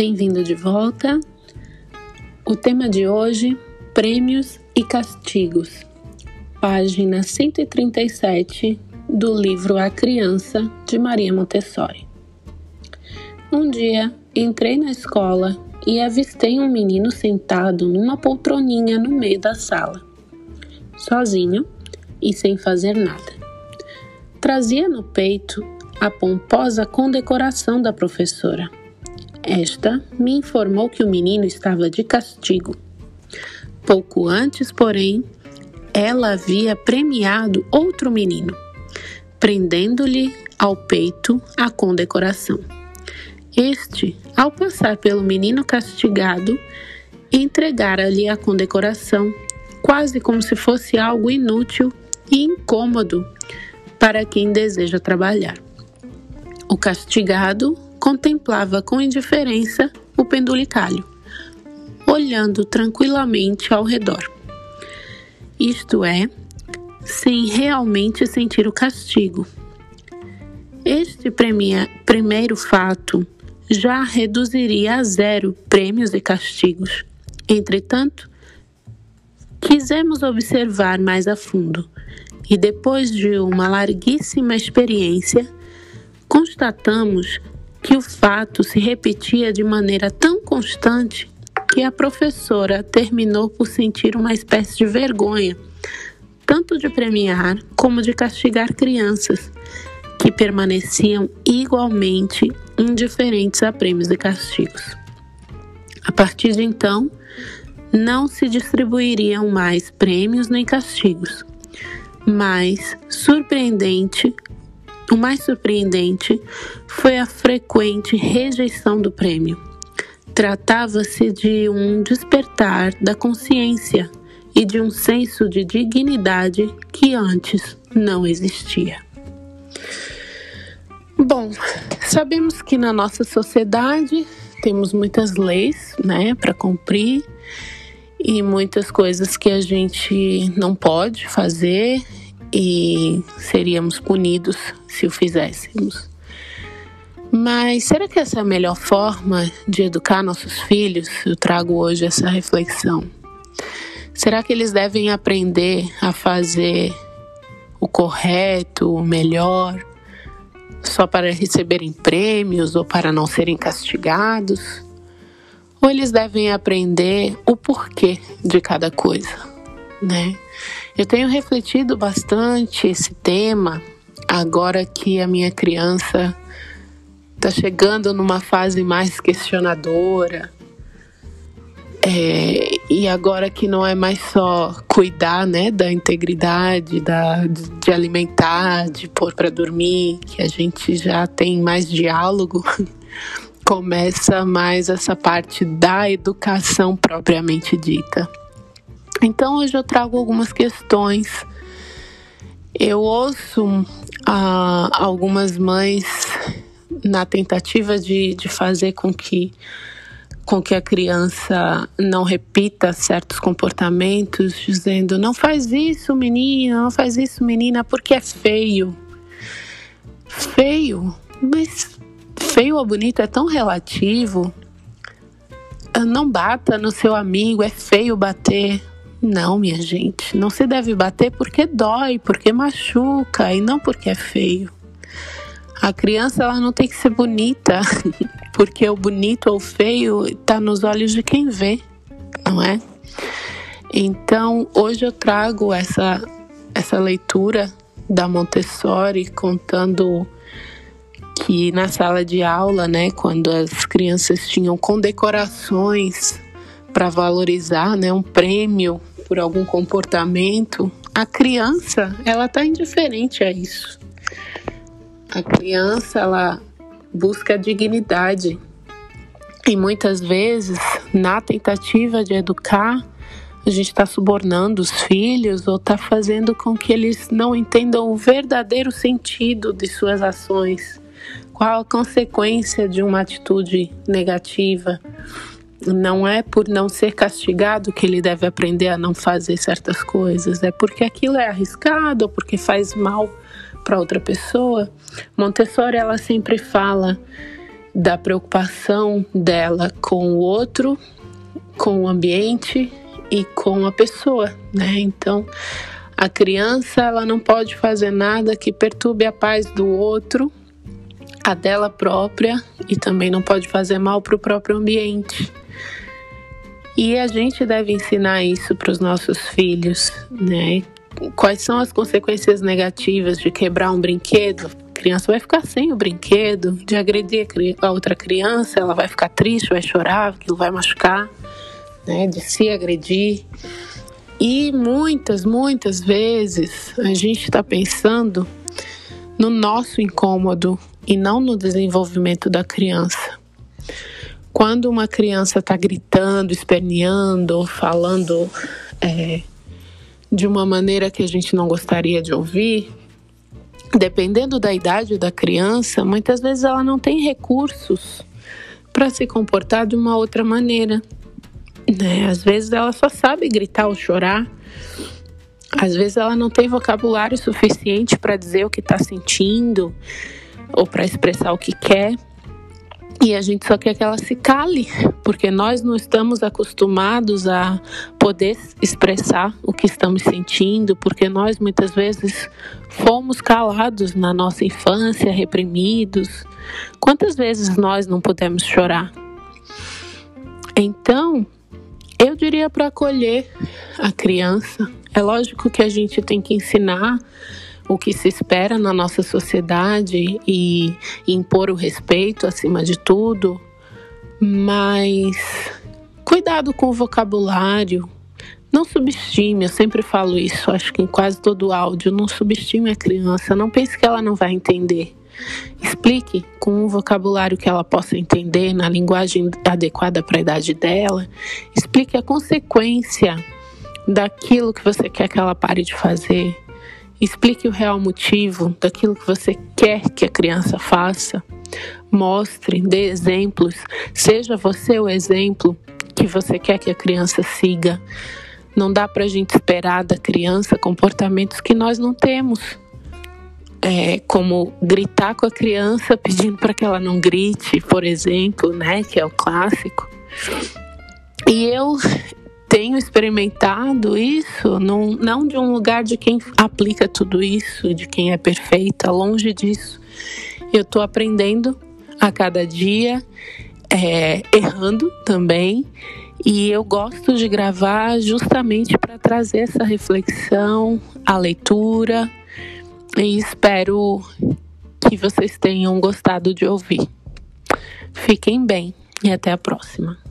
Bem-vindo de volta. O tema de hoje: prêmios e castigos. Página 137 do livro A Criança de Maria Montessori. Um dia entrei na escola e avistei um menino sentado numa poltroninha no meio da sala, sozinho e sem fazer nada. Trazia no peito a pomposa condecoração da professora esta me informou que o menino estava de castigo. Pouco antes, porém, ela havia premiado outro menino, prendendo-lhe ao peito a condecoração. Este, ao passar pelo menino castigado, entregara-lhe a condecoração, quase como se fosse algo inútil e incômodo para quem deseja trabalhar. O castigado contemplava com indiferença o pendulicalho, olhando tranquilamente ao redor. Isto é, sem realmente sentir o castigo. Este premia, primeiro fato já reduziria a zero prêmios e castigos. Entretanto, quisemos observar mais a fundo e, depois de uma larguíssima experiência, constatamos que o fato se repetia de maneira tão constante que a professora terminou por sentir uma espécie de vergonha, tanto de premiar como de castigar crianças, que permaneciam igualmente indiferentes a prêmios e castigos. A partir de então, não se distribuiriam mais prêmios nem castigos, mas, surpreendente, o mais surpreendente foi a frequente rejeição do prêmio. Tratava-se de um despertar da consciência e de um senso de dignidade que antes não existia. Bom, sabemos que na nossa sociedade temos muitas leis, né, para cumprir e muitas coisas que a gente não pode fazer e seríamos punidos se o fizéssemos. Mas será que essa é a melhor forma de educar nossos filhos? Eu trago hoje essa reflexão. Será que eles devem aprender a fazer o correto, o melhor, só para receberem prêmios ou para não serem castigados? Ou eles devem aprender o porquê de cada coisa, né? Eu tenho refletido bastante esse tema agora que a minha criança está chegando numa fase mais questionadora. É, e agora que não é mais só cuidar né, da integridade, da, de alimentar, de pôr para dormir, que a gente já tem mais diálogo, começa mais essa parte da educação propriamente dita. Então hoje eu trago algumas questões. Eu ouço ah, algumas mães na tentativa de, de fazer com que com que a criança não repita certos comportamentos, dizendo não faz isso, menina, não faz isso, menina, porque é feio. Feio, mas feio ou bonito é tão relativo. Não bata no seu amigo, é feio bater. Não, minha gente, não se deve bater porque dói, porque machuca e não porque é feio. A criança ela não tem que ser bonita, porque o bonito ou feio está nos olhos de quem vê, não é? Então, hoje eu trago essa essa leitura da Montessori contando que na sala de aula, né, quando as crianças tinham condecorações para valorizar, né, um prêmio por algum comportamento, a criança ela está indiferente a isso. A criança ela busca dignidade e muitas vezes na tentativa de educar a gente está subornando os filhos ou está fazendo com que eles não entendam o verdadeiro sentido de suas ações, qual a consequência de uma atitude negativa. Não é por não ser castigado que ele deve aprender a não fazer certas coisas, é porque aquilo é arriscado ou porque faz mal para outra pessoa. Montessori ela sempre fala da preocupação dela com o outro, com o ambiente e com a pessoa, né? Então, a criança ela não pode fazer nada que perturbe a paz do outro, a dela própria e também não pode fazer mal para o próprio ambiente. E a gente deve ensinar isso para os nossos filhos, né? Quais são as consequências negativas de quebrar um brinquedo? A criança vai ficar sem o brinquedo, de agredir a outra criança, ela vai ficar triste, vai chorar, aquilo vai machucar, né? De se agredir. E muitas, muitas vezes a gente está pensando no nosso incômodo e não no desenvolvimento da criança. Quando uma criança está gritando, esperneando, falando é, de uma maneira que a gente não gostaria de ouvir, dependendo da idade da criança, muitas vezes ela não tem recursos para se comportar de uma outra maneira. Né? Às vezes ela só sabe gritar ou chorar. Às vezes ela não tem vocabulário suficiente para dizer o que está sentindo ou para expressar o que quer. E a gente só quer que ela se cale, porque nós não estamos acostumados a poder expressar o que estamos sentindo, porque nós muitas vezes fomos calados na nossa infância, reprimidos. Quantas vezes nós não pudemos chorar? Então, eu diria para acolher a criança. É lógico que a gente tem que ensinar o que se espera na nossa sociedade e impor o respeito acima de tudo, mas cuidado com o vocabulário. Não subestime, eu sempre falo isso, acho que em quase todo áudio, não subestime a criança, não pense que ela não vai entender. Explique com um vocabulário que ela possa entender, na linguagem adequada para a idade dela. Explique a consequência daquilo que você quer que ela pare de fazer. Explique o real motivo daquilo que você quer que a criança faça. Mostre, dê exemplos. Seja você o exemplo que você quer que a criança siga. Não dá para a gente esperar da criança comportamentos que nós não temos. É, como gritar com a criança pedindo para que ela não grite, por exemplo, né, que é o clássico. E eu tenho experimentado isso, não, não de um lugar de quem aplica tudo isso, de quem é perfeita, longe disso. Eu estou aprendendo a cada dia, é, errando também, e eu gosto de gravar justamente para trazer essa reflexão, a leitura, e espero que vocês tenham gostado de ouvir. Fiquem bem e até a próxima.